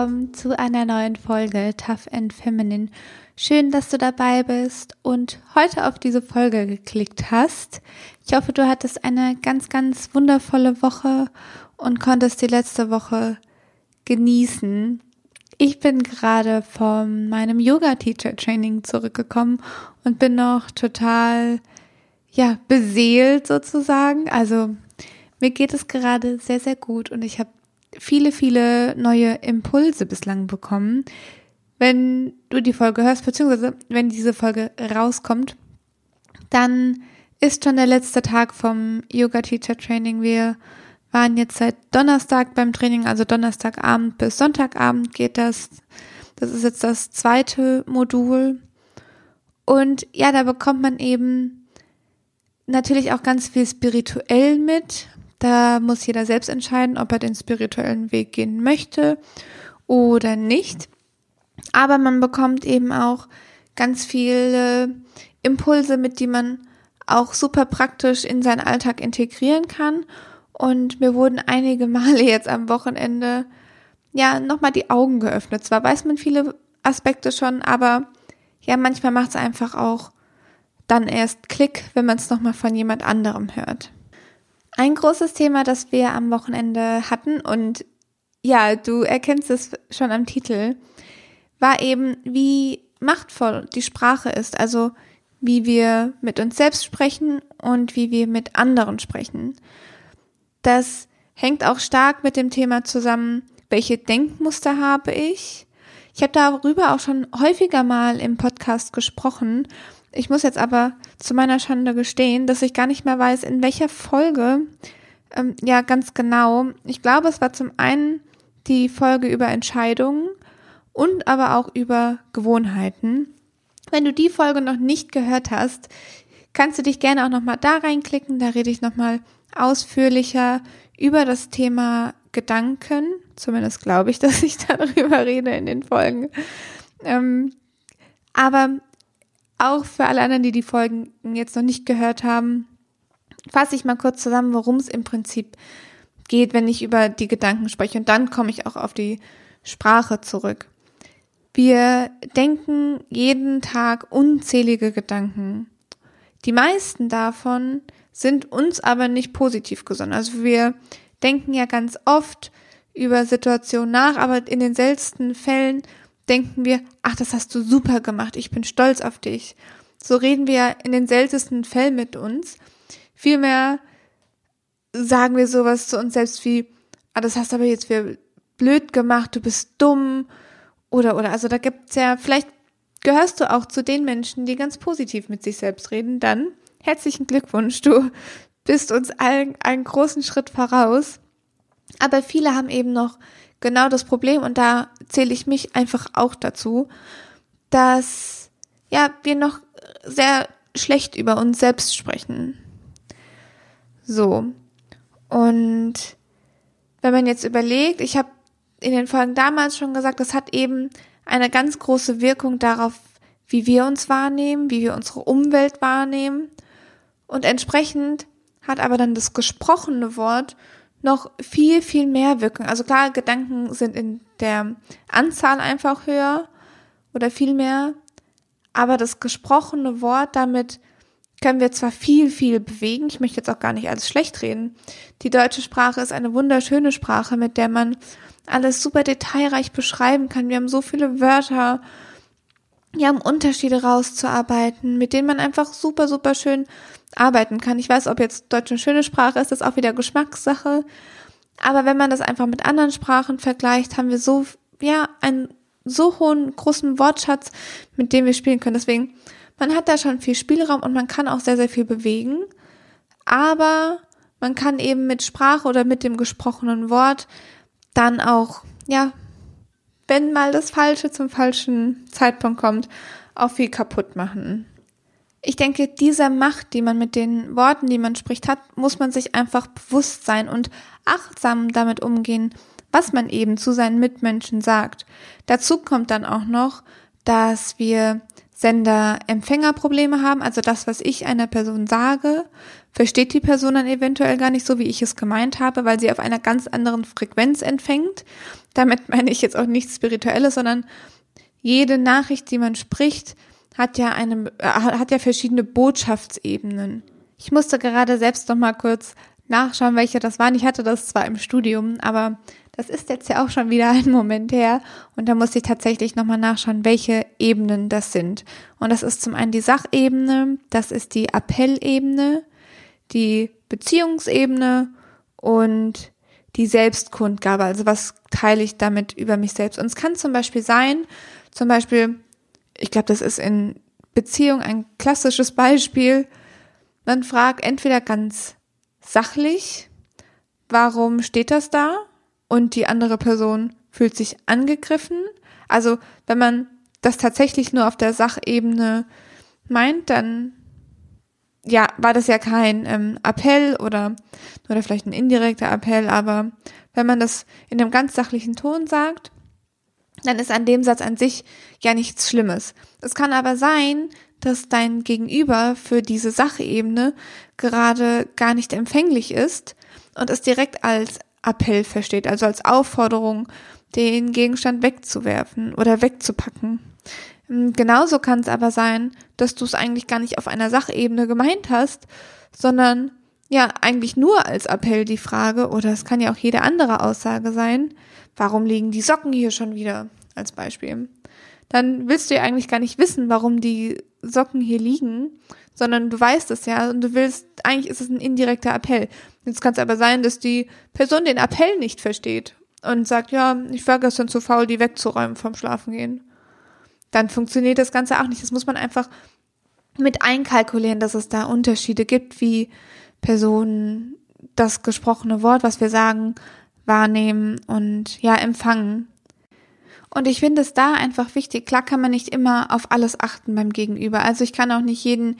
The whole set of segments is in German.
willkommen zu einer neuen Folge Tough and Feminine. Schön, dass du dabei bist und heute auf diese Folge geklickt hast. Ich hoffe, du hattest eine ganz, ganz wundervolle Woche und konntest die letzte Woche genießen. Ich bin gerade von meinem Yoga-Teacher-Training zurückgekommen und bin noch total, ja, beseelt sozusagen. Also mir geht es gerade sehr, sehr gut und ich habe viele, viele neue Impulse bislang bekommen. Wenn du die Folge hörst, beziehungsweise wenn diese Folge rauskommt, dann ist schon der letzte Tag vom Yoga Teacher Training. Wir waren jetzt seit Donnerstag beim Training, also Donnerstagabend bis Sonntagabend geht das. Das ist jetzt das zweite Modul. Und ja, da bekommt man eben natürlich auch ganz viel spirituell mit, da muss jeder selbst entscheiden, ob er den spirituellen Weg gehen möchte oder nicht. Aber man bekommt eben auch ganz viele Impulse, mit die man auch super praktisch in seinen Alltag integrieren kann. Und mir wurden einige Male jetzt am Wochenende ja nochmal die Augen geöffnet. Zwar weiß man viele Aspekte schon, aber ja, manchmal macht es einfach auch dann erst Klick, wenn man es nochmal von jemand anderem hört. Ein großes Thema, das wir am Wochenende hatten und ja, du erkennst es schon am Titel, war eben, wie machtvoll die Sprache ist, also wie wir mit uns selbst sprechen und wie wir mit anderen sprechen. Das hängt auch stark mit dem Thema zusammen, welche Denkmuster habe ich. Ich habe darüber auch schon häufiger mal im Podcast gesprochen ich muss jetzt aber zu meiner Schande gestehen, dass ich gar nicht mehr weiß, in welcher Folge, ähm, ja, ganz genau. Ich glaube, es war zum einen die Folge über Entscheidungen und aber auch über Gewohnheiten. Wenn du die Folge noch nicht gehört hast, kannst du dich gerne auch nochmal da reinklicken. Da rede ich nochmal ausführlicher über das Thema Gedanken. Zumindest glaube ich, dass ich darüber rede in den Folgen. Ähm, aber auch für alle anderen, die die Folgen jetzt noch nicht gehört haben, fasse ich mal kurz zusammen, worum es im Prinzip geht, wenn ich über die Gedanken spreche. Und dann komme ich auch auf die Sprache zurück. Wir denken jeden Tag unzählige Gedanken. Die meisten davon sind uns aber nicht positiv gesonnen. Also wir denken ja ganz oft über Situationen nach, aber in den seltensten Fällen denken wir, ach, das hast du super gemacht, ich bin stolz auf dich. So reden wir in den seltensten Fällen mit uns. Vielmehr sagen wir sowas zu uns selbst wie, ah, das hast du aber jetzt wieder blöd gemacht, du bist dumm. Oder, oder, also da gibt's ja, vielleicht gehörst du auch zu den Menschen, die ganz positiv mit sich selbst reden, dann herzlichen Glückwunsch, du bist uns allen einen großen Schritt voraus. Aber viele haben eben noch genau das Problem und da zähle ich mich einfach auch dazu, dass ja, wir noch sehr schlecht über uns selbst sprechen. So. Und wenn man jetzt überlegt, ich habe in den Folgen damals schon gesagt, das hat eben eine ganz große Wirkung darauf, wie wir uns wahrnehmen, wie wir unsere Umwelt wahrnehmen. Und entsprechend hat aber dann das gesprochene Wort noch viel, viel mehr wirken. Also klar, Gedanken sind in der Anzahl einfach höher oder viel mehr, aber das gesprochene Wort, damit können wir zwar viel, viel bewegen, ich möchte jetzt auch gar nicht alles schlecht reden. Die deutsche Sprache ist eine wunderschöne Sprache, mit der man alles super detailreich beschreiben kann. Wir haben so viele Wörter, wir haben Unterschiede rauszuarbeiten, mit denen man einfach super, super schön arbeiten kann. Ich weiß, ob jetzt Deutsch eine schöne Sprache ist, ist auch wieder Geschmackssache. Aber wenn man das einfach mit anderen Sprachen vergleicht, haben wir so, ja, einen so hohen, großen Wortschatz, mit dem wir spielen können. Deswegen, man hat da schon viel Spielraum und man kann auch sehr, sehr viel bewegen. Aber man kann eben mit Sprache oder mit dem gesprochenen Wort dann auch, ja, wenn mal das Falsche zum falschen Zeitpunkt kommt, auch viel kaputt machen. Ich denke, dieser Macht, die man mit den Worten, die man spricht, hat, muss man sich einfach bewusst sein und achtsam damit umgehen, was man eben zu seinen Mitmenschen sagt. Dazu kommt dann auch noch, dass wir Sender-Empfänger-Probleme haben. Also das, was ich einer Person sage, versteht die Person dann eventuell gar nicht so, wie ich es gemeint habe, weil sie auf einer ganz anderen Frequenz empfängt. Damit meine ich jetzt auch nichts Spirituelles, sondern jede Nachricht, die man spricht, hat ja eine, äh, hat ja verschiedene Botschaftsebenen. Ich musste gerade selbst noch mal kurz nachschauen, welche das waren. Ich hatte das zwar im Studium, aber das ist jetzt ja auch schon wieder ein Moment her. Und da musste ich tatsächlich nochmal nachschauen, welche Ebenen das sind. Und das ist zum einen die Sachebene, das ist die Appellebene, die Beziehungsebene und die Selbstkundgabe. Also was teile ich damit über mich selbst? Und es kann zum Beispiel sein, zum Beispiel, ich glaube, das ist in Beziehung ein klassisches Beispiel. Man fragt entweder ganz sachlich, warum steht das da? Und die andere Person fühlt sich angegriffen. Also wenn man das tatsächlich nur auf der Sachebene meint, dann ja, war das ja kein ähm, Appell oder, oder vielleicht ein indirekter Appell, aber wenn man das in einem ganz sachlichen Ton sagt, dann ist an dem Satz an sich ja nichts Schlimmes. Es kann aber sein, dass dein Gegenüber für diese Sachebene gerade gar nicht empfänglich ist und es direkt als Appell versteht, also als Aufforderung, den Gegenstand wegzuwerfen oder wegzupacken. Ähm, genauso kann es aber sein, dass du es eigentlich gar nicht auf einer Sachebene gemeint hast, sondern ja, eigentlich nur als Appell die Frage, oder es kann ja auch jede andere Aussage sein, warum liegen die Socken hier schon wieder, als Beispiel. Dann willst du ja eigentlich gar nicht wissen, warum die Socken hier liegen, sondern du weißt es ja und du willst, eigentlich ist es ein indirekter Appell. Jetzt kann es aber sein, dass die Person den Appell nicht versteht und sagt, ja, ich war gestern zu faul, die wegzuräumen vom Schlafengehen dann funktioniert das Ganze auch nicht. Das muss man einfach mit einkalkulieren, dass es da Unterschiede gibt, wie Personen das gesprochene Wort, was wir sagen, wahrnehmen und ja, empfangen. Und ich finde es da einfach wichtig. Klar kann man nicht immer auf alles achten beim Gegenüber. Also ich kann auch nicht jeden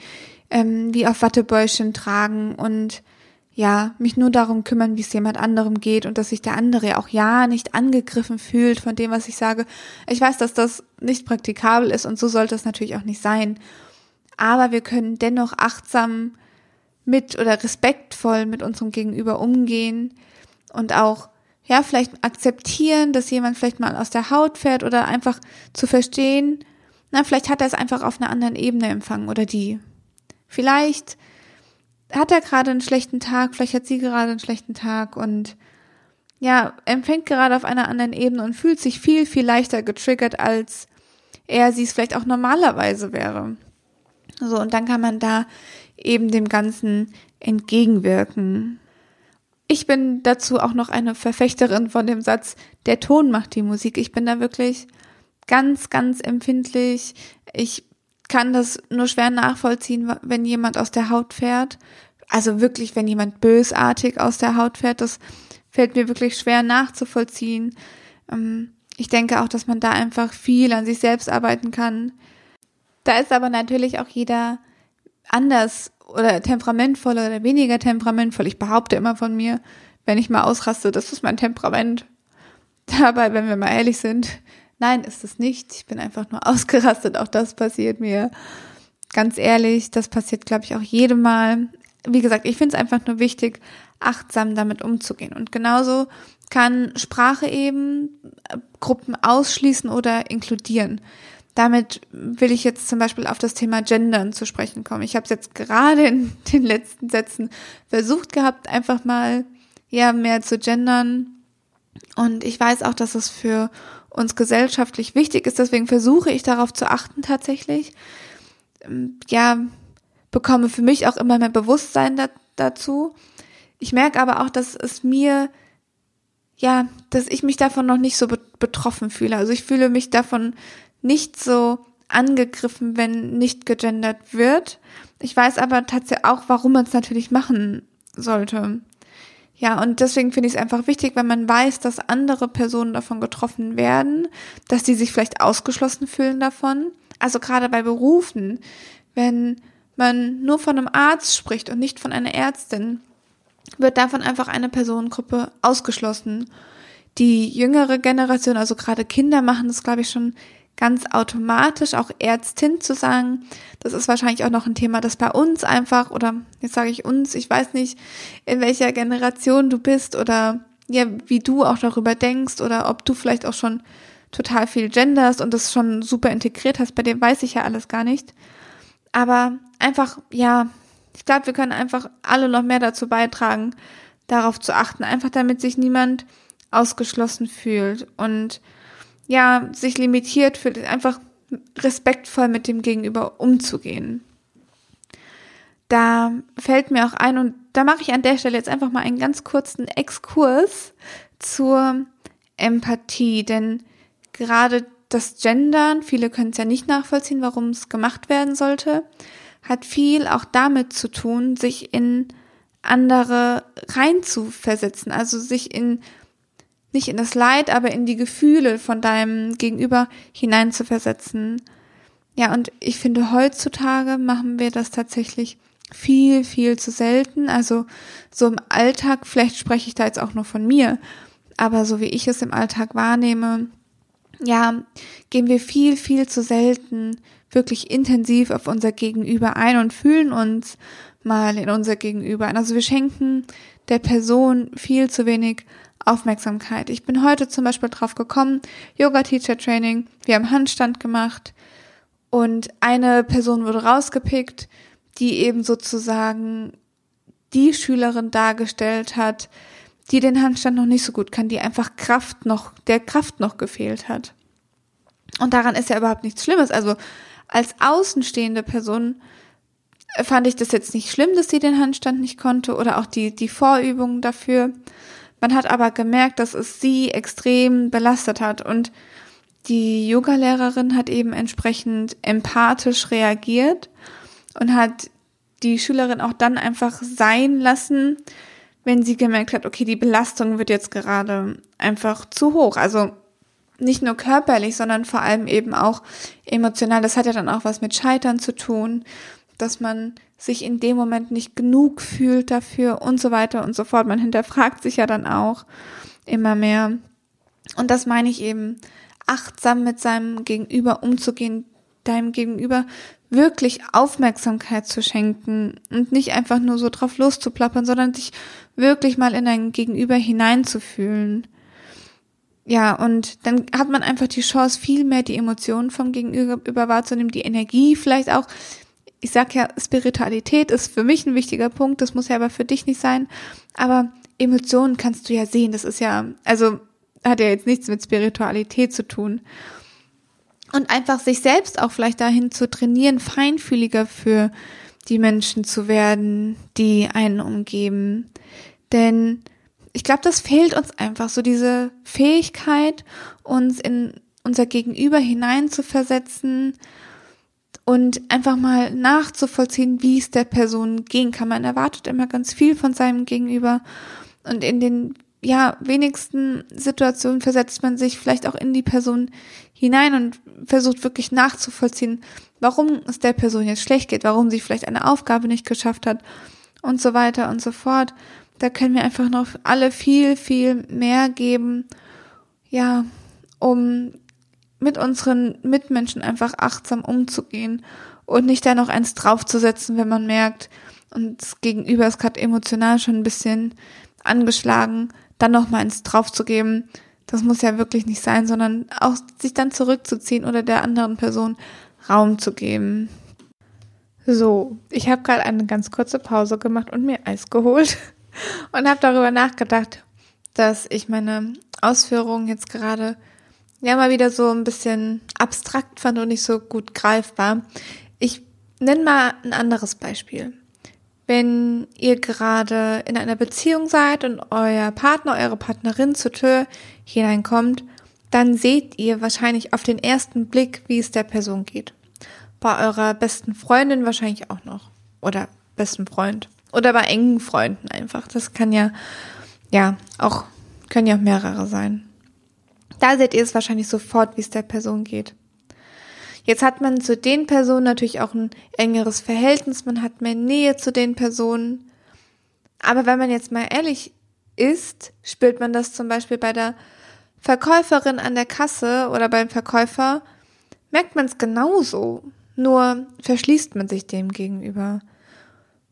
ähm, wie auf Wattebäuschen tragen und ja, mich nur darum kümmern, wie es jemand anderem geht und dass sich der andere auch ja nicht angegriffen fühlt von dem, was ich sage. Ich weiß, dass das nicht praktikabel ist und so sollte es natürlich auch nicht sein. Aber wir können dennoch achtsam mit oder respektvoll mit unserem Gegenüber umgehen und auch ja, vielleicht akzeptieren, dass jemand vielleicht mal aus der Haut fährt oder einfach zu verstehen, na, vielleicht hat er es einfach auf einer anderen Ebene empfangen oder die. Vielleicht hat er gerade einen schlechten Tag, vielleicht hat sie gerade einen schlechten Tag und ja, empfängt gerade auf einer anderen Ebene und fühlt sich viel, viel leichter getriggert, als er sie es vielleicht auch normalerweise wäre. So, und dann kann man da eben dem Ganzen entgegenwirken. Ich bin dazu auch noch eine Verfechterin von dem Satz, der Ton macht die Musik. Ich bin da wirklich ganz, ganz empfindlich. Ich kann das nur schwer nachvollziehen, wenn jemand aus der Haut fährt. Also wirklich, wenn jemand bösartig aus der Haut fährt, das fällt mir wirklich schwer nachzuvollziehen. Ähm, ich denke auch, dass man da einfach viel an sich selbst arbeiten kann. Da ist aber natürlich auch jeder anders oder temperamentvoll oder weniger temperamentvoll. Ich behaupte immer von mir, wenn ich mal ausraste, das ist mein Temperament. Dabei, wenn wir mal ehrlich sind, Nein, ist es nicht. Ich bin einfach nur ausgerastet. Auch das passiert mir. Ganz ehrlich, das passiert, glaube ich, auch jedem Mal. Wie gesagt, ich finde es einfach nur wichtig, achtsam damit umzugehen. Und genauso kann Sprache eben äh, Gruppen ausschließen oder inkludieren. Damit will ich jetzt zum Beispiel auf das Thema Gendern zu sprechen kommen. Ich habe es jetzt gerade in den letzten Sätzen versucht gehabt, einfach mal ja mehr zu gendern. Und ich weiß auch, dass es für uns gesellschaftlich wichtig ist. Deswegen versuche ich darauf zu achten tatsächlich. Ähm, ja, bekomme für mich auch immer mehr Bewusstsein da, dazu. Ich merke aber auch, dass es mir, ja, dass ich mich davon noch nicht so betroffen fühle. Also ich fühle mich davon nicht so angegriffen, wenn nicht gegendert wird. Ich weiß aber tatsächlich auch, warum man es natürlich machen sollte. Ja, und deswegen finde ich es einfach wichtig, wenn man weiß, dass andere Personen davon getroffen werden, dass die sich vielleicht ausgeschlossen fühlen davon. Also gerade bei Berufen, wenn man nur von einem Arzt spricht und nicht von einer Ärztin, wird davon einfach eine Personengruppe ausgeschlossen. Die jüngere Generation, also gerade Kinder, machen das, glaube ich, schon ganz automatisch auch Ärztin zu sagen. Das ist wahrscheinlich auch noch ein Thema, das bei uns einfach, oder jetzt sage ich uns, ich weiß nicht, in welcher Generation du bist oder ja, wie du auch darüber denkst oder ob du vielleicht auch schon total viel genderst und das schon super integriert hast, bei dem weiß ich ja alles gar nicht. Aber einfach, ja, ich glaube, wir können einfach alle noch mehr dazu beitragen, darauf zu achten, einfach damit sich niemand ausgeschlossen fühlt und ja, sich limitiert fühlt, einfach respektvoll mit dem Gegenüber umzugehen. Da fällt mir auch ein, und da mache ich an der Stelle jetzt einfach mal einen ganz kurzen Exkurs zur Empathie, denn gerade das Gendern, viele können es ja nicht nachvollziehen, warum es gemacht werden sollte, hat viel auch damit zu tun, sich in andere reinzuversetzen, also sich in nicht in das Leid, aber in die Gefühle von deinem Gegenüber hineinzuversetzen. Ja, und ich finde, heutzutage machen wir das tatsächlich viel, viel zu selten. Also so im Alltag, vielleicht spreche ich da jetzt auch nur von mir, aber so wie ich es im Alltag wahrnehme, ja, gehen wir viel, viel zu selten wirklich intensiv auf unser Gegenüber ein und fühlen uns mal in unser Gegenüber ein. Also wir schenken der Person viel zu wenig Aufmerksamkeit. Ich bin heute zum Beispiel drauf gekommen, Yoga Teacher Training, wir haben Handstand gemacht und eine Person wurde rausgepickt, die eben sozusagen die Schülerin dargestellt hat, die den Handstand noch nicht so gut kann, die einfach Kraft noch, der Kraft noch gefehlt hat. Und daran ist ja überhaupt nichts Schlimmes. Also als außenstehende Person fand ich das jetzt nicht schlimm, dass sie den Handstand nicht konnte oder auch die, die Vorübungen dafür. Man hat aber gemerkt, dass es sie extrem belastet hat und die Yogalehrerin hat eben entsprechend empathisch reagiert und hat die Schülerin auch dann einfach sein lassen, wenn sie gemerkt hat, okay, die Belastung wird jetzt gerade einfach zu hoch. Also nicht nur körperlich, sondern vor allem eben auch emotional. Das hat ja dann auch was mit Scheitern zu tun, dass man sich in dem Moment nicht genug fühlt dafür und so weiter und so fort. Man hinterfragt sich ja dann auch immer mehr. Und das meine ich eben, achtsam mit seinem Gegenüber umzugehen, deinem Gegenüber wirklich Aufmerksamkeit zu schenken und nicht einfach nur so drauf loszuplappern, sondern sich wirklich mal in dein Gegenüber hineinzufühlen. Ja, und dann hat man einfach die Chance, viel mehr die Emotionen vom Gegenüber wahrzunehmen, die Energie vielleicht auch, ich sag ja, Spiritualität ist für mich ein wichtiger Punkt, das muss ja aber für dich nicht sein. Aber Emotionen kannst du ja sehen, das ist ja, also hat ja jetzt nichts mit Spiritualität zu tun. Und einfach sich selbst auch vielleicht dahin zu trainieren, feinfühliger für die Menschen zu werden, die einen umgeben. Denn ich glaube, das fehlt uns einfach, so diese Fähigkeit, uns in unser Gegenüber hineinzuversetzen und einfach mal nachzuvollziehen, wie es der Person ging kann. Man erwartet immer ganz viel von seinem Gegenüber und in den ja wenigsten Situationen versetzt man sich vielleicht auch in die Person hinein und versucht wirklich nachzuvollziehen, warum es der Person jetzt schlecht geht, warum sie vielleicht eine Aufgabe nicht geschafft hat und so weiter und so fort. Da können wir einfach noch alle viel, viel mehr geben, ja, um mit unseren Mitmenschen einfach achtsam umzugehen und nicht da noch eins draufzusetzen, wenn man merkt, und das Gegenüber ist gerade emotional schon ein bisschen angeschlagen, dann noch mal eins draufzugeben. Das muss ja wirklich nicht sein, sondern auch sich dann zurückzuziehen oder der anderen Person Raum zu geben. So, ich habe gerade eine ganz kurze Pause gemacht und mir Eis geholt und habe darüber nachgedacht, dass ich meine Ausführungen jetzt gerade ja mal wieder so ein bisschen abstrakt fand und nicht so gut greifbar. Ich nenne mal ein anderes Beispiel. Wenn ihr gerade in einer Beziehung seid und euer Partner, eure Partnerin zur Tür hineinkommt, dann seht ihr wahrscheinlich auf den ersten Blick, wie es der Person geht. Bei eurer besten Freundin wahrscheinlich auch noch. Oder besten Freund. Oder bei engen Freunden einfach. Das kann ja, ja, auch, können ja auch mehrere sein. Da seht ihr es wahrscheinlich sofort, wie es der Person geht. Jetzt hat man zu den Personen natürlich auch ein engeres Verhältnis, man hat mehr Nähe zu den Personen. Aber wenn man jetzt mal ehrlich ist, spürt man das zum Beispiel bei der Verkäuferin an der Kasse oder beim Verkäufer, merkt man es genauso, nur verschließt man sich dem gegenüber.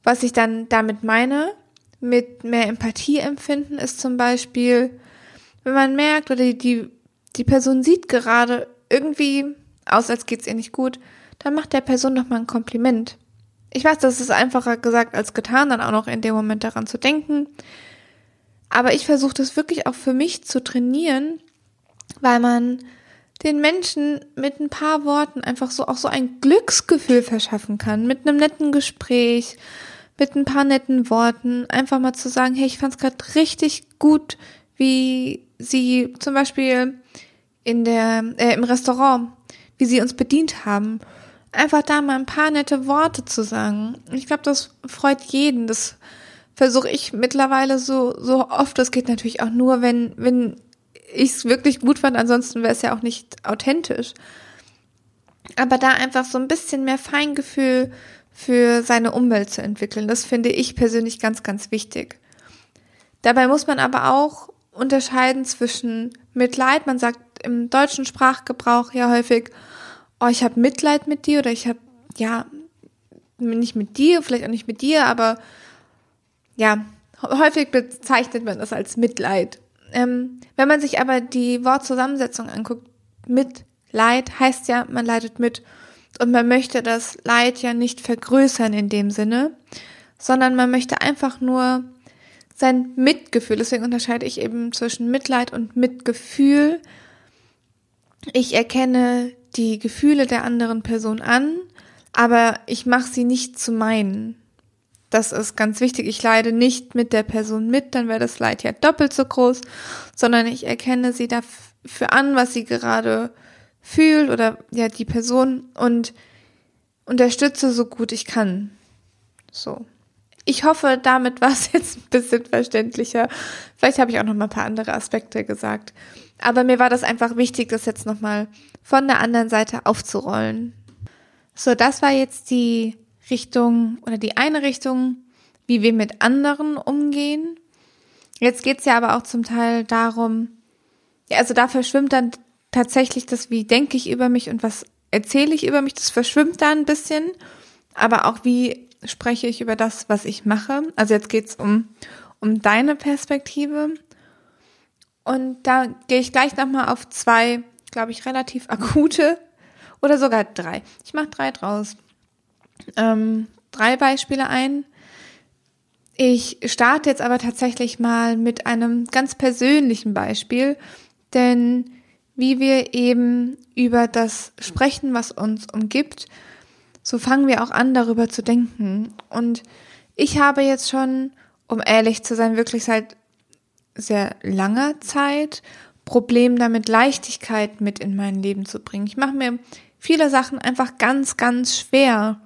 Was ich dann damit meine, mit mehr Empathie empfinden, ist zum Beispiel, wenn man merkt oder die, die Person sieht gerade irgendwie aus, als geht's ihr nicht gut, dann macht der Person doch mal ein Kompliment. Ich weiß, das ist einfacher gesagt als getan, dann auch noch in dem Moment daran zu denken. Aber ich versuche das wirklich auch für mich zu trainieren, weil man den Menschen mit ein paar Worten einfach so auch so ein Glücksgefühl verschaffen kann, mit einem netten Gespräch, mit ein paar netten Worten, einfach mal zu sagen, hey, ich fand es gerade richtig gut, wie sie zum Beispiel in der äh, im Restaurant, wie sie uns bedient haben. Einfach da mal ein paar nette Worte zu sagen. Ich glaube, das freut jeden. Das versuche ich mittlerweile so so oft. Das geht natürlich auch nur, wenn wenn ich es wirklich gut fand. Ansonsten wäre es ja auch nicht authentisch. Aber da einfach so ein bisschen mehr Feingefühl für seine Umwelt zu entwickeln, das finde ich persönlich ganz, ganz wichtig. Dabei muss man aber auch unterscheiden zwischen Mitleid. Man sagt im deutschen Sprachgebrauch ja häufig, oh, ich habe Mitleid mit dir oder ich habe, ja, nicht mit dir, vielleicht auch nicht mit dir, aber ja, häufig bezeichnet man das als Mitleid. Ähm, wenn man sich aber die Wortzusammensetzung anguckt, Mitleid heißt ja, man leidet mit. Und man möchte das Leid ja nicht vergrößern in dem Sinne, sondern man möchte einfach nur sein Mitgefühl, deswegen unterscheide ich eben zwischen Mitleid und Mitgefühl. Ich erkenne die Gefühle der anderen Person an, aber ich mache sie nicht zu meinen. Das ist ganz wichtig. Ich leide nicht mit der Person mit, dann wäre das Leid ja doppelt so groß, sondern ich erkenne sie dafür an, was sie gerade fühlt oder ja die Person und unterstütze so gut ich kann. So. Ich hoffe, damit war es jetzt ein bisschen verständlicher. Vielleicht habe ich auch noch mal ein paar andere Aspekte gesagt. Aber mir war das einfach wichtig, das jetzt noch mal von der anderen Seite aufzurollen. So, das war jetzt die Richtung oder die eine Richtung, wie wir mit anderen umgehen. Jetzt geht's ja aber auch zum Teil darum, ja, also da verschwimmt dann tatsächlich das, wie denke ich über mich und was erzähle ich über mich, das verschwimmt da ein bisschen. Aber auch wie spreche ich über das, was ich mache. Also jetzt geht's um, um deine Perspektive. Und da gehe ich gleich nochmal auf zwei, glaube ich, relativ akute oder sogar drei. Ich mache drei draus. Ähm, drei Beispiele ein. Ich starte jetzt aber tatsächlich mal mit einem ganz persönlichen Beispiel, denn wie wir eben über das sprechen, was uns umgibt, so fangen wir auch an, darüber zu denken. Und ich habe jetzt schon, um ehrlich zu sein, wirklich seit sehr langer Zeit Problem damit, Leichtigkeit mit in mein Leben zu bringen. Ich mache mir viele Sachen einfach ganz, ganz schwer.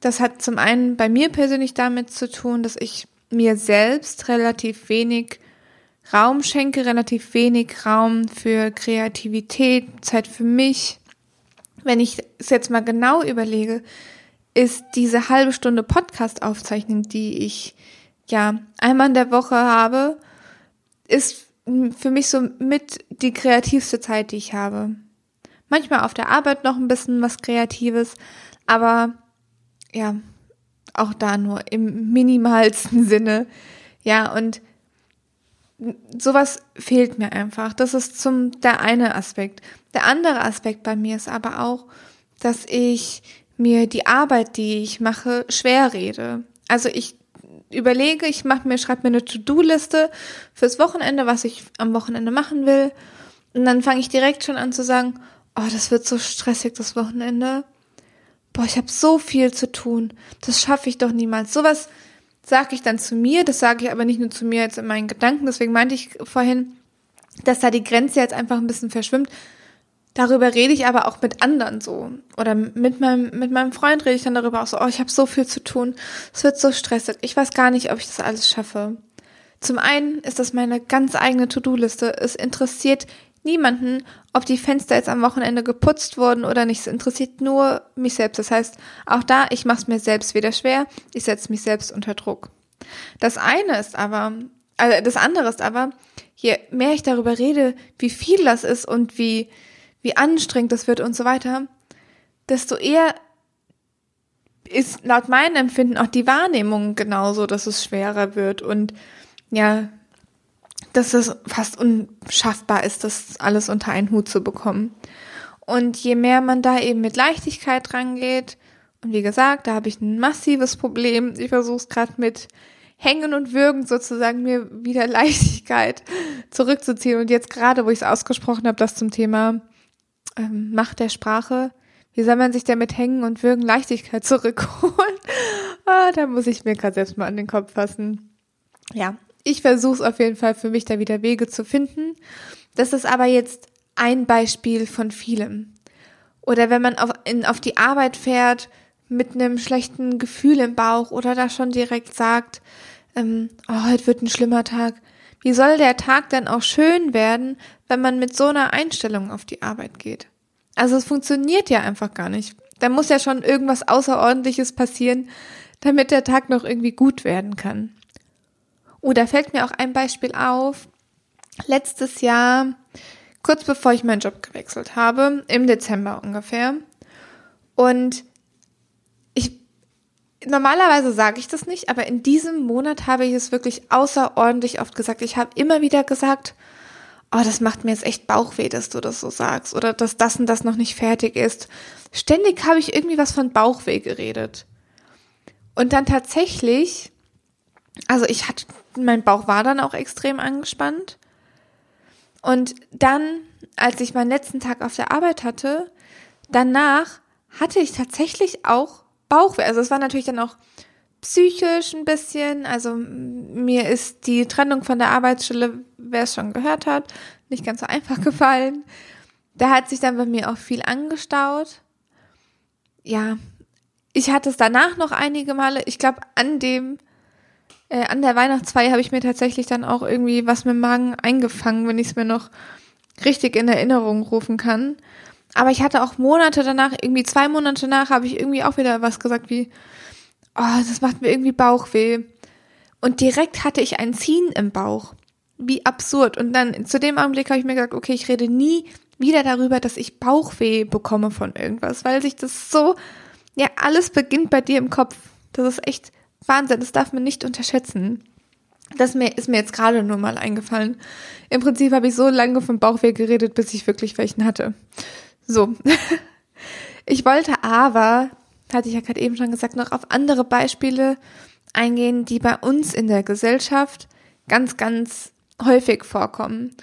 Das hat zum einen bei mir persönlich damit zu tun, dass ich mir selbst relativ wenig Raum schenke, relativ wenig Raum für Kreativität, Zeit für mich. Wenn ich es jetzt mal genau überlege, ist diese halbe Stunde Podcast aufzeichnen, die ich ja einmal in der Woche habe, ist für mich so mit die kreativste Zeit, die ich habe. Manchmal auf der Arbeit noch ein bisschen was Kreatives, aber ja, auch da nur im minimalsten Sinne. Ja, und sowas fehlt mir einfach. Das ist zum der eine Aspekt. Der andere Aspekt bei mir ist aber auch, dass ich mir die Arbeit, die ich mache, schwer rede. Also ich überlege, ich mache mir, schreibe mir eine To-Do-Liste fürs Wochenende, was ich am Wochenende machen will. Und dann fange ich direkt schon an zu sagen, oh, das wird so stressig, das Wochenende. Boah, ich habe so viel zu tun. Das schaffe ich doch niemals. Sowas sage ich dann zu mir, das sage ich aber nicht nur zu mir jetzt in meinen Gedanken, deswegen meinte ich vorhin, dass da die Grenze jetzt einfach ein bisschen verschwimmt. Darüber rede ich aber auch mit anderen so. Oder mit meinem, mit meinem Freund rede ich dann darüber auch so, oh, ich habe so viel zu tun, es wird so stressig, ich weiß gar nicht, ob ich das alles schaffe. Zum einen ist das meine ganz eigene To-Do-Liste. Es interessiert niemanden, ob die Fenster jetzt am Wochenende geputzt wurden oder nicht. Es interessiert nur mich selbst. Das heißt, auch da, ich mache es mir selbst wieder schwer. Ich setze mich selbst unter Druck. Das eine ist aber, also das andere ist aber, je mehr ich darüber rede, wie viel das ist und wie, wie anstrengend das wird und so weiter, desto eher ist laut meinem Empfinden auch die Wahrnehmung genauso, dass es schwerer wird und ja, dass es fast unschaffbar ist, das alles unter einen Hut zu bekommen. Und je mehr man da eben mit Leichtigkeit rangeht, und wie gesagt, da habe ich ein massives Problem. Ich versuche es gerade mit Hängen und Würgen sozusagen mir wieder Leichtigkeit zurückzuziehen. Und jetzt gerade, wo ich es ausgesprochen habe, das zum Thema ähm, Macht der Sprache, wie soll man sich denn mit Hängen und Würgen Leichtigkeit zurückholen? ah, da muss ich mir gerade selbst mal an den Kopf fassen. Ja, ich versuche es auf jeden Fall für mich da wieder Wege zu finden. Das ist aber jetzt ein Beispiel von vielem. Oder wenn man auf, in, auf die Arbeit fährt mit einem schlechten Gefühl im Bauch oder da schon direkt sagt, ähm, oh, heute wird ein schlimmer Tag. Wie soll der Tag denn auch schön werden, wenn man mit so einer Einstellung auf die Arbeit geht? Also es funktioniert ja einfach gar nicht. Da muss ja schon irgendwas Außerordentliches passieren, damit der Tag noch irgendwie gut werden kann. Oder fällt mir auch ein Beispiel auf. Letztes Jahr, kurz bevor ich meinen Job gewechselt habe, im Dezember ungefähr. Und normalerweise sage ich das nicht, aber in diesem Monat habe ich es wirklich außerordentlich oft gesagt. Ich habe immer wieder gesagt, oh, das macht mir jetzt echt Bauchweh, dass du das so sagst oder dass das und das noch nicht fertig ist. Ständig habe ich irgendwie was von Bauchweh geredet. Und dann tatsächlich, also ich hatte, mein Bauch war dann auch extrem angespannt. Und dann, als ich meinen letzten Tag auf der Arbeit hatte, danach hatte ich tatsächlich auch Bauchweh. Also es war natürlich dann auch psychisch ein bisschen. Also mir ist die Trennung von der Arbeitsstelle, wer es schon gehört hat, nicht ganz so einfach gefallen. Da hat sich dann bei mir auch viel angestaut. Ja, ich hatte es danach noch einige Male. Ich glaube, an dem, äh, an der Weihnachtsfeier habe ich mir tatsächlich dann auch irgendwie was mit dem Magen eingefangen, wenn ich es mir noch richtig in Erinnerung rufen kann. Aber ich hatte auch Monate danach, irgendwie zwei Monate danach, habe ich irgendwie auch wieder was gesagt wie, oh, das macht mir irgendwie Bauchweh. Und direkt hatte ich ein Ziehen im Bauch. Wie absurd. Und dann zu dem Augenblick habe ich mir gesagt, okay, ich rede nie wieder darüber, dass ich Bauchweh bekomme von irgendwas, weil sich das so, ja, alles beginnt bei dir im Kopf. Das ist echt Wahnsinn, das darf man nicht unterschätzen. Das ist mir jetzt gerade nur mal eingefallen. Im Prinzip habe ich so lange vom Bauchweh geredet, bis ich wirklich welchen hatte. So. Ich wollte aber hatte ich ja gerade eben schon gesagt, noch auf andere Beispiele eingehen, die bei uns in der Gesellschaft ganz, ganz häufig vorkommen.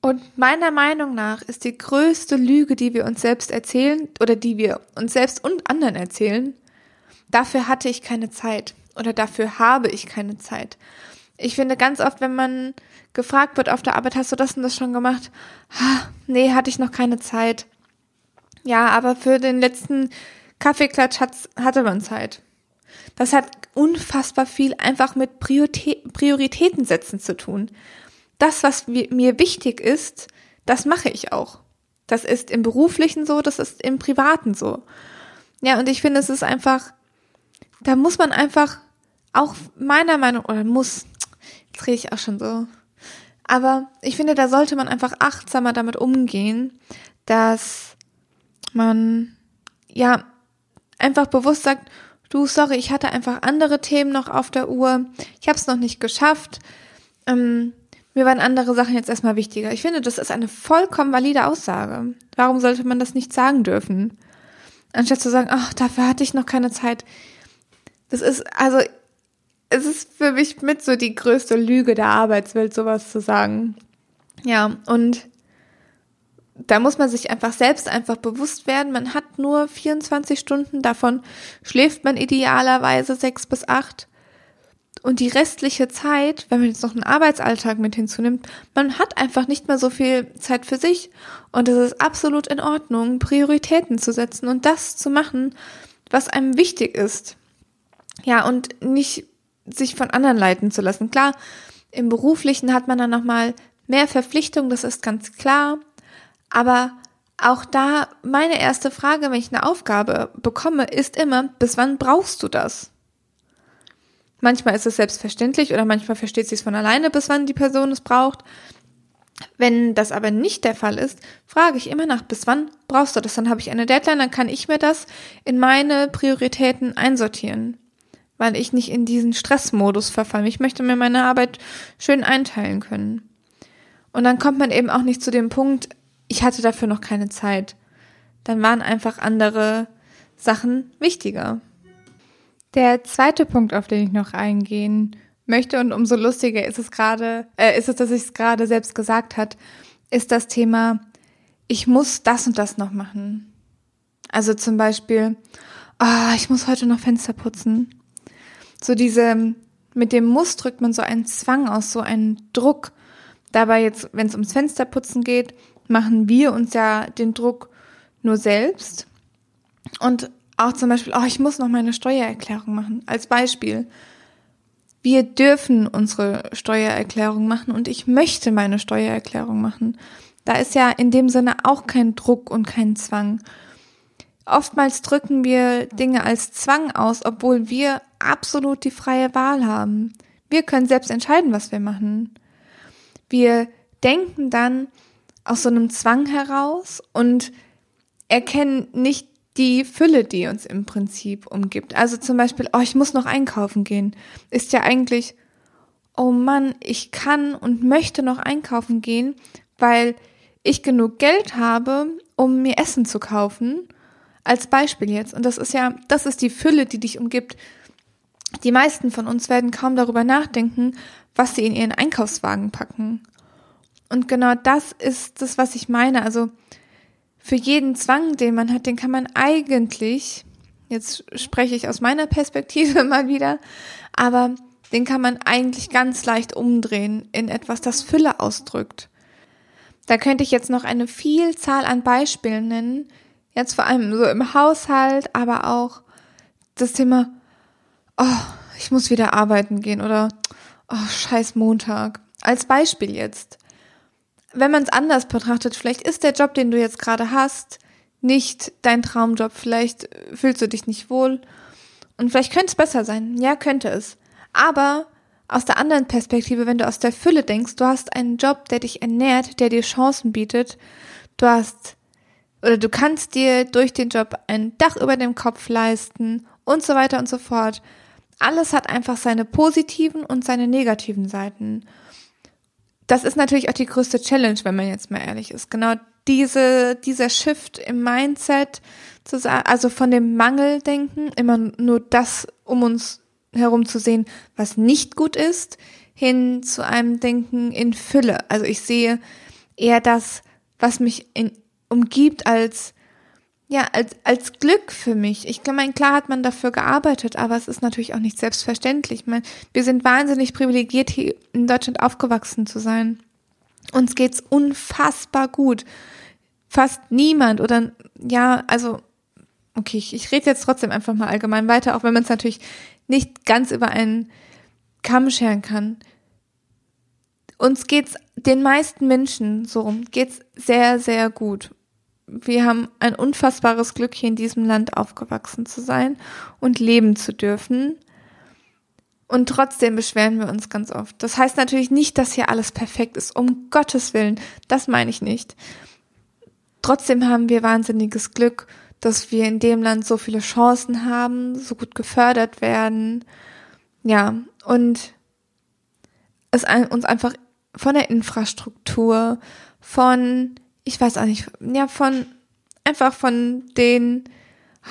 Und meiner Meinung nach ist die größte Lüge, die wir uns selbst erzählen oder die wir uns selbst und anderen erzählen, dafür hatte ich keine Zeit oder dafür habe ich keine Zeit. Ich finde ganz oft, wenn man gefragt wird auf der Arbeit, hast du das und das schon gemacht? Nee, hatte ich noch keine Zeit. Ja, aber für den letzten Kaffeeklatsch hat, hatte man Zeit. Das hat unfassbar viel einfach mit Prioritäten setzen zu tun. Das, was mir wichtig ist, das mache ich auch. Das ist im beruflichen so, das ist im privaten so. Ja, und ich finde, es ist einfach, da muss man einfach auch meiner Meinung, oder muss, jetzt rede ich auch schon so, aber ich finde, da sollte man einfach achtsamer damit umgehen, dass man, ja, einfach bewusst sagt, du, sorry, ich hatte einfach andere Themen noch auf der Uhr, ich habe es noch nicht geschafft, ähm, mir waren andere Sachen jetzt erstmal wichtiger. Ich finde, das ist eine vollkommen valide Aussage. Warum sollte man das nicht sagen dürfen? Anstatt zu sagen, ach, dafür hatte ich noch keine Zeit. Das ist, also, es ist für mich mit so die größte Lüge der Arbeitswelt, sowas zu sagen. Ja, und da muss man sich einfach selbst einfach bewusst werden, man hat nur 24 Stunden, davon schläft man idealerweise sechs bis acht. Und die restliche Zeit, wenn man jetzt noch einen Arbeitsalltag mit hinzunimmt, man hat einfach nicht mehr so viel Zeit für sich. Und es ist absolut in Ordnung, Prioritäten zu setzen und das zu machen, was einem wichtig ist. Ja, und nicht sich von anderen leiten zu lassen. Klar, im Beruflichen hat man dann nochmal mehr Verpflichtung, das ist ganz klar. Aber auch da meine erste Frage, wenn ich eine Aufgabe bekomme, ist immer, bis wann brauchst du das? Manchmal ist es selbstverständlich oder manchmal versteht sie es von alleine, bis wann die Person es braucht. Wenn das aber nicht der Fall ist, frage ich immer nach, bis wann brauchst du das? Dann habe ich eine Deadline, dann kann ich mir das in meine Prioritäten einsortieren, weil ich nicht in diesen Stressmodus verfalle. Ich möchte mir meine Arbeit schön einteilen können. Und dann kommt man eben auch nicht zu dem Punkt, ich hatte dafür noch keine Zeit. Dann waren einfach andere Sachen wichtiger. Der zweite Punkt, auf den ich noch eingehen möchte und umso lustiger ist es gerade, äh, ist es, dass ich es gerade selbst gesagt hat, ist das Thema, ich muss das und das noch machen. Also zum Beispiel, ah, oh, ich muss heute noch Fenster putzen. So diese, mit dem Muss drückt man so einen Zwang aus, so einen Druck. Dabei jetzt, wenn es ums Fensterputzen geht, machen wir uns ja den Druck nur selbst. Und auch zum Beispiel, oh, ich muss noch meine Steuererklärung machen. Als Beispiel. Wir dürfen unsere Steuererklärung machen und ich möchte meine Steuererklärung machen. Da ist ja in dem Sinne auch kein Druck und kein Zwang. Oftmals drücken wir Dinge als Zwang aus, obwohl wir absolut die freie Wahl haben. Wir können selbst entscheiden, was wir machen. Wir denken dann aus so einem Zwang heraus und erkennen nicht die Fülle, die uns im Prinzip umgibt. Also zum Beispiel, oh, ich muss noch einkaufen gehen, ist ja eigentlich, oh Mann, ich kann und möchte noch einkaufen gehen, weil ich genug Geld habe, um mir Essen zu kaufen. Als Beispiel jetzt. Und das ist ja, das ist die Fülle, die dich umgibt. Die meisten von uns werden kaum darüber nachdenken, was sie in ihren Einkaufswagen packen. Und genau das ist das, was ich meine. Also für jeden Zwang, den man hat, den kann man eigentlich, jetzt spreche ich aus meiner Perspektive mal wieder, aber den kann man eigentlich ganz leicht umdrehen in etwas, das Fülle ausdrückt. Da könnte ich jetzt noch eine Vielzahl an Beispielen nennen, jetzt vor allem so im Haushalt, aber auch das Thema, oh, ich muss wieder arbeiten gehen oder oh, scheiß Montag. Als Beispiel jetzt wenn man es anders betrachtet, vielleicht ist der Job, den du jetzt gerade hast, nicht dein Traumjob. Vielleicht fühlst du dich nicht wohl. Und vielleicht könnte es besser sein. Ja, könnte es. Aber aus der anderen Perspektive, wenn du aus der Fülle denkst, du hast einen Job, der dich ernährt, der dir Chancen bietet, du hast oder du kannst dir durch den Job ein Dach über dem Kopf leisten und so weiter und so fort. Alles hat einfach seine positiven und seine negativen Seiten das ist natürlich auch die größte Challenge, wenn man jetzt mal ehrlich ist. Genau diese, dieser Shift im Mindset, also von dem Mangeldenken, immer nur das um uns herum zu sehen, was nicht gut ist, hin zu einem Denken in Fülle. Also ich sehe eher das, was mich in, umgibt, als ja, als, als Glück für mich. Ich meine, klar hat man dafür gearbeitet, aber es ist natürlich auch nicht selbstverständlich. Ich meine, wir sind wahnsinnig privilegiert, hier in Deutschland aufgewachsen zu sein. Uns geht's unfassbar gut. Fast niemand oder ja, also okay, ich, ich rede jetzt trotzdem einfach mal allgemein weiter, auch wenn man es natürlich nicht ganz über einen Kamm scheren kann. Uns geht's den meisten Menschen so rum, geht's sehr, sehr gut wir haben ein unfassbares Glück, hier in diesem Land aufgewachsen zu sein und leben zu dürfen. Und trotzdem beschweren wir uns ganz oft. Das heißt natürlich nicht, dass hier alles perfekt ist. Um Gottes Willen. Das meine ich nicht. Trotzdem haben wir wahnsinniges Glück, dass wir in dem Land so viele Chancen haben, so gut gefördert werden. Ja, und es uns einfach von der Infrastruktur, von ich weiß auch nicht, ja, von, einfach von den,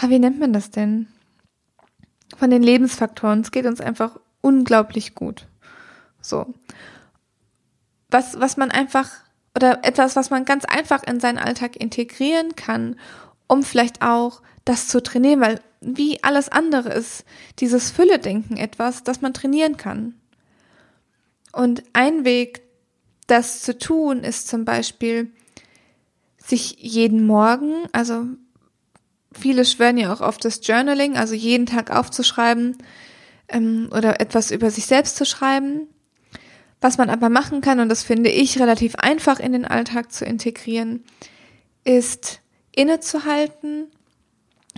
wie nennt man das denn? Von den Lebensfaktoren. Es geht uns einfach unglaublich gut. So. Was, was man einfach, oder etwas, was man ganz einfach in seinen Alltag integrieren kann, um vielleicht auch das zu trainieren, weil wie alles andere ist dieses Fülle-Denken etwas, das man trainieren kann. Und ein Weg, das zu tun, ist zum Beispiel, sich jeden Morgen, also viele schwören ja auch auf das Journaling, also jeden Tag aufzuschreiben ähm, oder etwas über sich selbst zu schreiben. Was man aber machen kann, und das finde ich relativ einfach in den Alltag zu integrieren, ist innezuhalten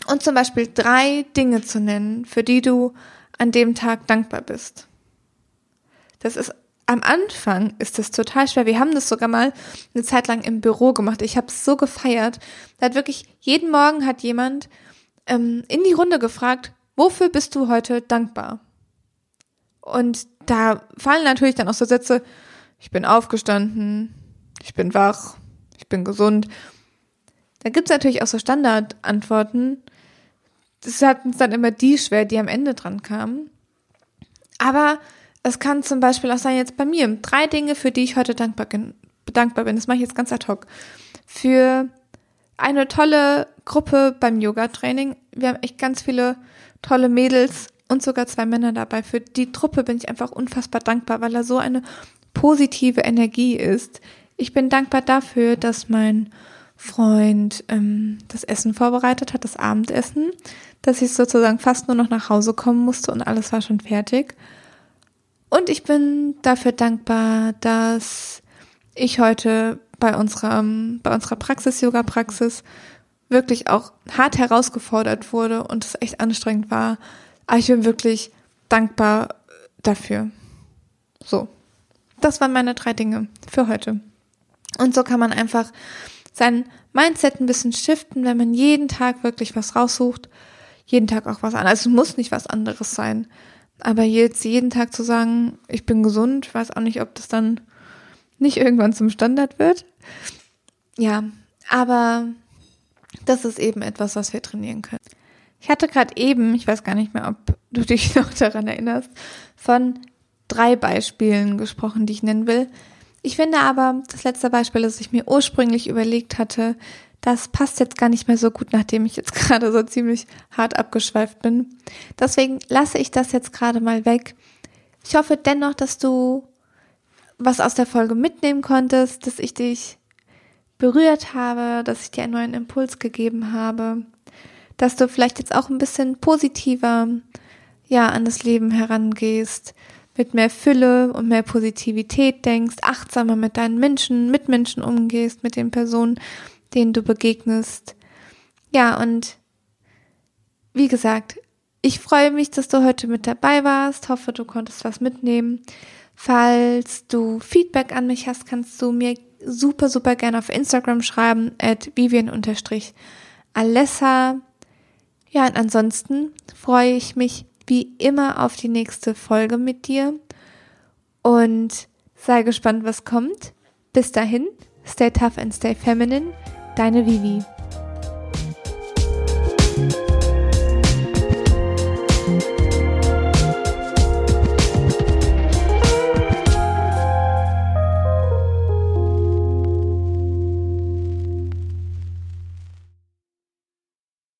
und zum Beispiel drei Dinge zu nennen, für die du an dem Tag dankbar bist. Das ist am Anfang ist es total schwer. Wir haben das sogar mal eine Zeit lang im Büro gemacht. Ich habe es so gefeiert. Da hat wirklich jeden Morgen hat jemand ähm, in die Runde gefragt, wofür bist du heute dankbar? Und da fallen natürlich dann auch so Sätze, ich bin aufgestanden, ich bin wach, ich bin gesund. Da gibt's natürlich auch so Standardantworten. Das hatten dann immer die schwer, die am Ende dran kamen. Aber es kann zum Beispiel auch sein, jetzt bei mir, drei Dinge, für die ich heute dankbar, dankbar bin. Das mache ich jetzt ganz ad hoc. Für eine tolle Gruppe beim Yoga-Training. Wir haben echt ganz viele tolle Mädels und sogar zwei Männer dabei. Für die Truppe bin ich einfach unfassbar dankbar, weil er so eine positive Energie ist. Ich bin dankbar dafür, dass mein Freund ähm, das Essen vorbereitet hat, das Abendessen, dass ich sozusagen fast nur noch nach Hause kommen musste und alles war schon fertig. Und ich bin dafür dankbar, dass ich heute bei unserer, bei unserer Praxis, Yoga-Praxis, wirklich auch hart herausgefordert wurde und es echt anstrengend war. Aber ich bin wirklich dankbar dafür. So. Das waren meine drei Dinge für heute. Und so kann man einfach sein Mindset ein bisschen shiften, wenn man jeden Tag wirklich was raussucht, jeden Tag auch was anderes. Also es muss nicht was anderes sein. Aber jetzt jeden Tag zu sagen, ich bin gesund, weiß auch nicht, ob das dann nicht irgendwann zum Standard wird. Ja, aber das ist eben etwas, was wir trainieren können. Ich hatte gerade eben, ich weiß gar nicht mehr, ob du dich noch daran erinnerst, von drei Beispielen gesprochen, die ich nennen will. Ich finde aber, das letzte Beispiel, das ich mir ursprünglich überlegt hatte, das passt jetzt gar nicht mehr so gut, nachdem ich jetzt gerade so ziemlich hart abgeschweift bin. Deswegen lasse ich das jetzt gerade mal weg. Ich hoffe dennoch, dass du was aus der Folge mitnehmen konntest, dass ich dich berührt habe, dass ich dir einen neuen Impuls gegeben habe, dass du vielleicht jetzt auch ein bisschen positiver ja an das Leben herangehst, mit mehr Fülle und mehr Positivität denkst, achtsamer mit deinen Menschen, Mitmenschen umgehst, mit den Personen, denen du begegnest. Ja, und wie gesagt, ich freue mich, dass du heute mit dabei warst. Hoffe, du konntest was mitnehmen. Falls du Feedback an mich hast, kannst du mir super, super gerne auf Instagram schreiben, at vivian-alessa. Ja, und ansonsten freue ich mich wie immer auf die nächste Folge mit dir und sei gespannt, was kommt. Bis dahin, stay tough and stay feminine. Deine Vivi.